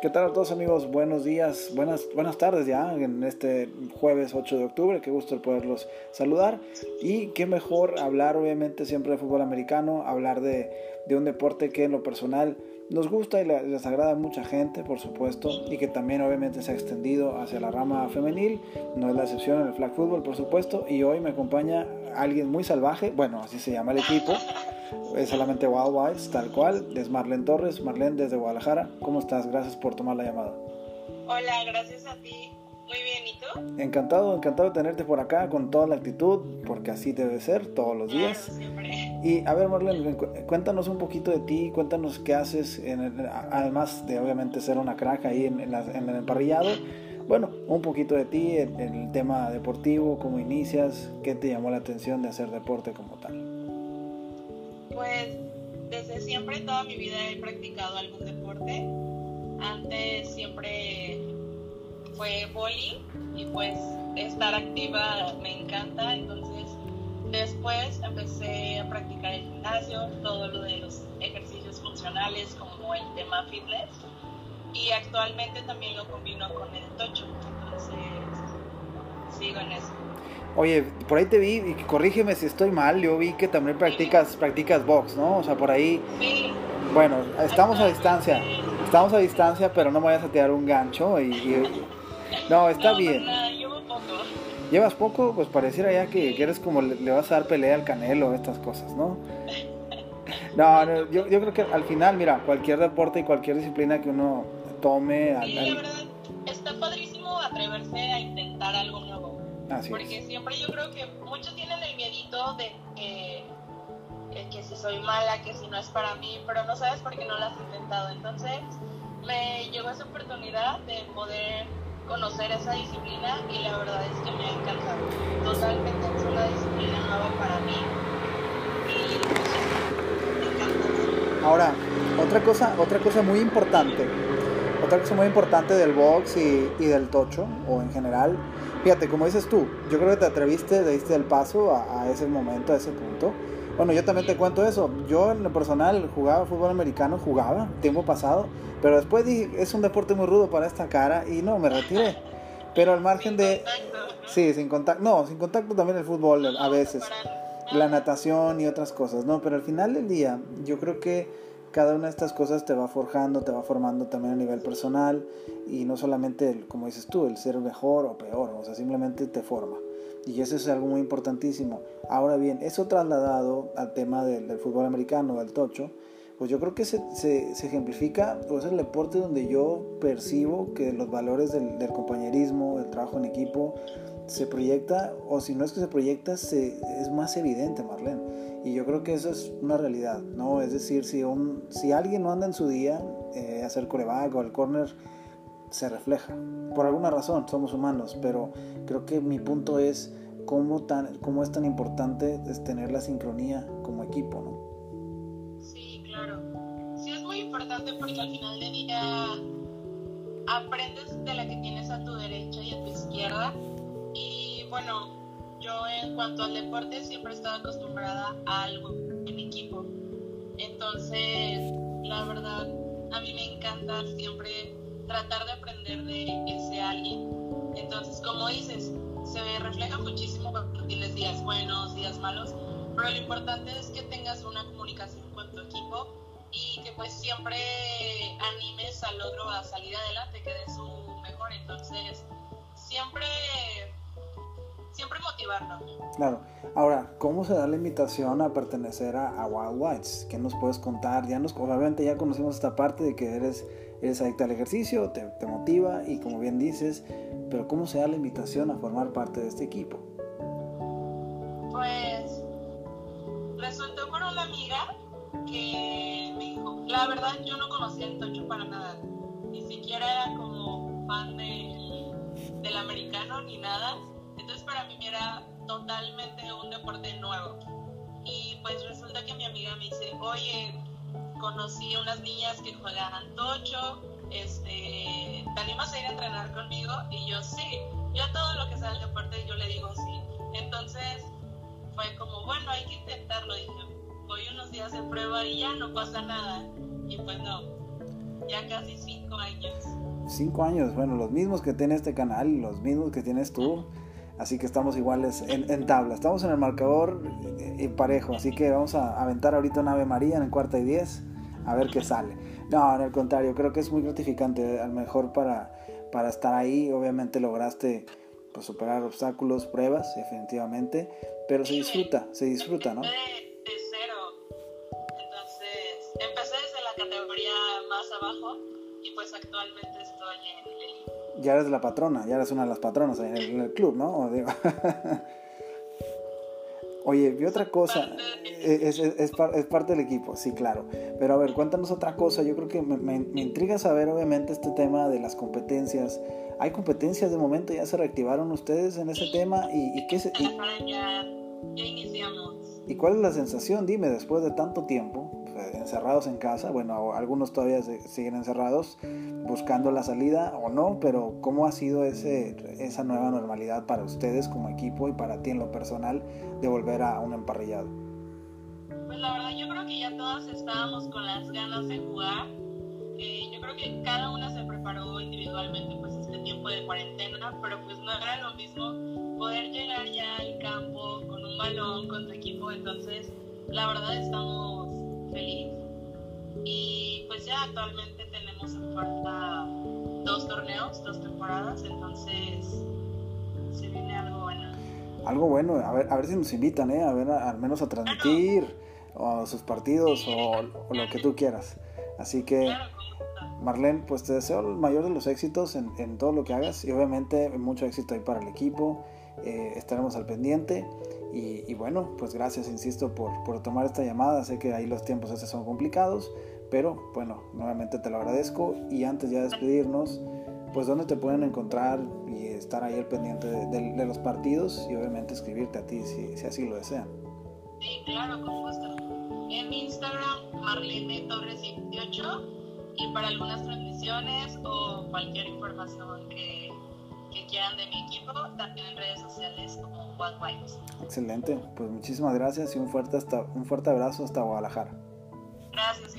¿Qué tal a todos amigos? Buenos días, buenas, buenas tardes ya en este jueves 8 de octubre. Qué gusto poderlos saludar. Y qué mejor hablar obviamente siempre de fútbol americano, hablar de, de un deporte que en lo personal nos gusta y les agrada a mucha gente, por supuesto, y que también obviamente se ha extendido hacia la rama femenil. No es la excepción en el flag football, por supuesto. Y hoy me acompaña alguien muy salvaje, bueno, así se llama el equipo solamente Wild Wilds, tal cual. Es Marlene Torres. Marlene desde Guadalajara. ¿Cómo estás? Gracias por tomar la llamada. Hola, gracias a ti. Muy bien, ¿y tú? Encantado, encantado de tenerte por acá con toda la actitud, porque así debe ser todos los días. siempre. Y a ver, Marlene, cuéntanos un poquito de ti, cuéntanos qué haces, en además de obviamente ser una crack ahí en, en, el emparrillado. Bueno, un poquito de ti, en el tema deportivo, cómo inicias, qué te llamó la atención de hacer deporte como tal. Pues desde siempre, toda mi vida he practicado algún deporte. Antes siempre fue bowling y pues estar activa me encanta. Entonces después empecé a practicar el gimnasio, todo lo de los ejercicios funcionales como el tema fitness. Y actualmente también lo combino con el tocho. Entonces sigo en eso. Oye, por ahí te vi, y corrígeme si estoy mal, yo vi que también practicas, practicas box, ¿no? O sea, por ahí... Sí. Bueno, estamos a distancia, estamos a distancia, pero no me vayas a tirar un gancho y... No, está bien. llevo poco. ¿Llevas poco? Pues pareciera ya que, eres como le, vas a dar pelea al canelo, estas cosas, ¿no? No, no yo, yo, creo que al final, mira, cualquier deporte y cualquier disciplina que uno tome... Sí, está padrísimo atreverse a intentar algo nuevo porque siempre yo creo que muchos tienen el miedito de que, que si soy mala, que si no es para mí, pero no sabes por qué no lo has intentado. Entonces me llegó esa oportunidad de poder conocer esa disciplina y la verdad es que me ha encantado. Totalmente es una disciplina nueva para mí y me encanta. Ahora, otra cosa, otra cosa muy importante, otra cosa muy importante del box y, y del tocho, o en general, Fíjate, como dices tú, yo creo que te atreviste, le diste el paso a, ese momento, a ese punto. Bueno, yo también te cuento eso. Yo en lo personal jugaba fútbol americano, jugaba tiempo pasado, pero después dije, es un deporte muy rudo para esta cara y no, me retiré. Pero al margen de... Sí, sin contacto. No, sin contacto también el fútbol a veces. La natación y otras cosas, ¿no? Pero al final del día, yo creo que cada una de estas cosas te va forjando, te va formando también a nivel personal y no solamente, el, como dices tú, el ser mejor o peor, o sea, simplemente te forma. Y eso es algo muy importantísimo. Ahora bien, eso trasladado al tema del, fútbol americano, del tocho, pues yo creo que se, se, ejemplifica, pues es el deporte donde yo percibo que los valores del, del compañerismo, del trabajo en equipo, se proyecta, o si no es que se proyecta, se, es más evidente, Marlene. Y yo creo que eso es una realidad, ¿no? Es decir, si, un, si alguien no anda en su día, eh, hacer coreback o el corner, se refleja. Por alguna razón, somos humanos, pero creo que mi punto es cómo, tan, cómo es tan importante es tener la sincronía como equipo, ¿no? Sí, claro. Sí, es muy importante porque al final del día aprendes de la que tienes a tu derecha y a tu izquierda y bueno, yo en cuanto al deporte siempre he estado acostumbrada a algo en equipo. Entonces, la verdad, a mí me encanta siempre tratar de aprender de ese alguien. Entonces, como dices, se refleja muchísimo cuando tienes días buenos, días malos, pero lo importante es que tengas una comunicación con tu equipo y que pues siempre animes al otro a salir adelante, que dé su mejor. Entonces, siempre siempre motivarnos. Claro. Ahora, ¿cómo se da la invitación a pertenecer a, Wild Whites? ¿Qué nos puedes contar? Ya nos, obviamente ya conocimos esta parte de que eres, eres adicta al ejercicio, te, te motiva y como bien dices, pero ¿cómo se da la invitación a formar parte de este equipo? Pues resultó por una amiga que me dijo, la verdad yo no conocía el tocho para nada, ni siquiera era como fan del, del americano ni nada entonces para mí era totalmente un deporte nuevo. Y pues resulta que mi amiga me dice, oye, conocí a unas niñas que juegan tocho, este, ¿te animas a ir a entrenar conmigo? Y yo sí, yo todo lo que sea el deporte yo le digo sí. Entonces fue como, bueno, hay que intentarlo. Dije, voy unos días de prueba y ya no pasa nada. Y pues no. ya casi cinco años. Cinco años, bueno, los mismos que tiene este canal, los mismos que tienes tú. Así que estamos iguales en, tabla. Estamos en el marcador eh, parejo. Así que vamos a aventar ahorita una Ave María en el cuarta y diez. A ver qué sale. No, en el contrario, creo que es muy gratificante. A lo mejor para, para estar ahí, obviamente lograste pues, superar obstáculos, pruebas, definitivamente. Pero se disfruta, se disfruta, ¿no? Empecé desde la categoría más abajo y pues actualmente estoy en el Ya eres la patrona, ya eres una de las patronas en el, club, ¿no? Oye, vi otra cosa. Es, es, es, parte del equipo, sí, claro. Pero a ver, cuéntanos otra cosa. Yo creo que me, me, intriga saber, obviamente, este tema de las competencias. ¿Hay competencias de momento? ¿Ya se reactivaron ustedes en ese tema? ¿Y, y qué se.? Y, ya, ya iniciamos. ¿Y cuál es la sensación? Dime, después de tanto tiempo, encerrados en casa, bueno, algunos todavía siguen encerrados buscando la salida o no, pero ¿cómo ha sido ese, esa nueva normalidad para ustedes como equipo y para ti en lo personal de volver a un emparrillado? Pues la verdad yo creo que ya todos estábamos con las ganas de jugar. Eh, yo creo que cada una se preparó individualmente pues este tiempo de cuarentena, pero pues no era lo mismo poder llegar ya al campo con un balón, con tu equipo, entonces la verdad estamos feliz. Y pues ya actualmente tenemos en falta dos torneos, dos temporadas, entonces se viene algo bueno. Algo bueno, a ver, a ver si nos invitan, ¿eh? A ver, al menos a transmitir o sus partidos o, lo que tú quieras. Así que, Marlene, pues te deseo el mayor de los éxitos en, en todo lo que hagas y obviamente mucho éxito ahí para el equipo. Eh, estaremos al pendiente. Y, bueno, pues gracias, insisto, por, por, tomar esta llamada. Sé que ahí los tiempos esos son complicados, pero bueno, nuevamente te lo agradezco. Y antes ya de despedirnos, pues dónde te pueden encontrar y estar ahí al pendiente de, los partidos y obviamente escribirte a ti si, si, así lo desean. Sí, claro, con gusto. En mi Instagram, Marlene Torres 18 y para algunas transmisiones o cualquier información que quieran de mi equipo, también en redes sociales como Wipes. Excelente, pues muchísimas gracias y un fuerte, hasta, un fuerte abrazo hasta Guadalajara. Gracias.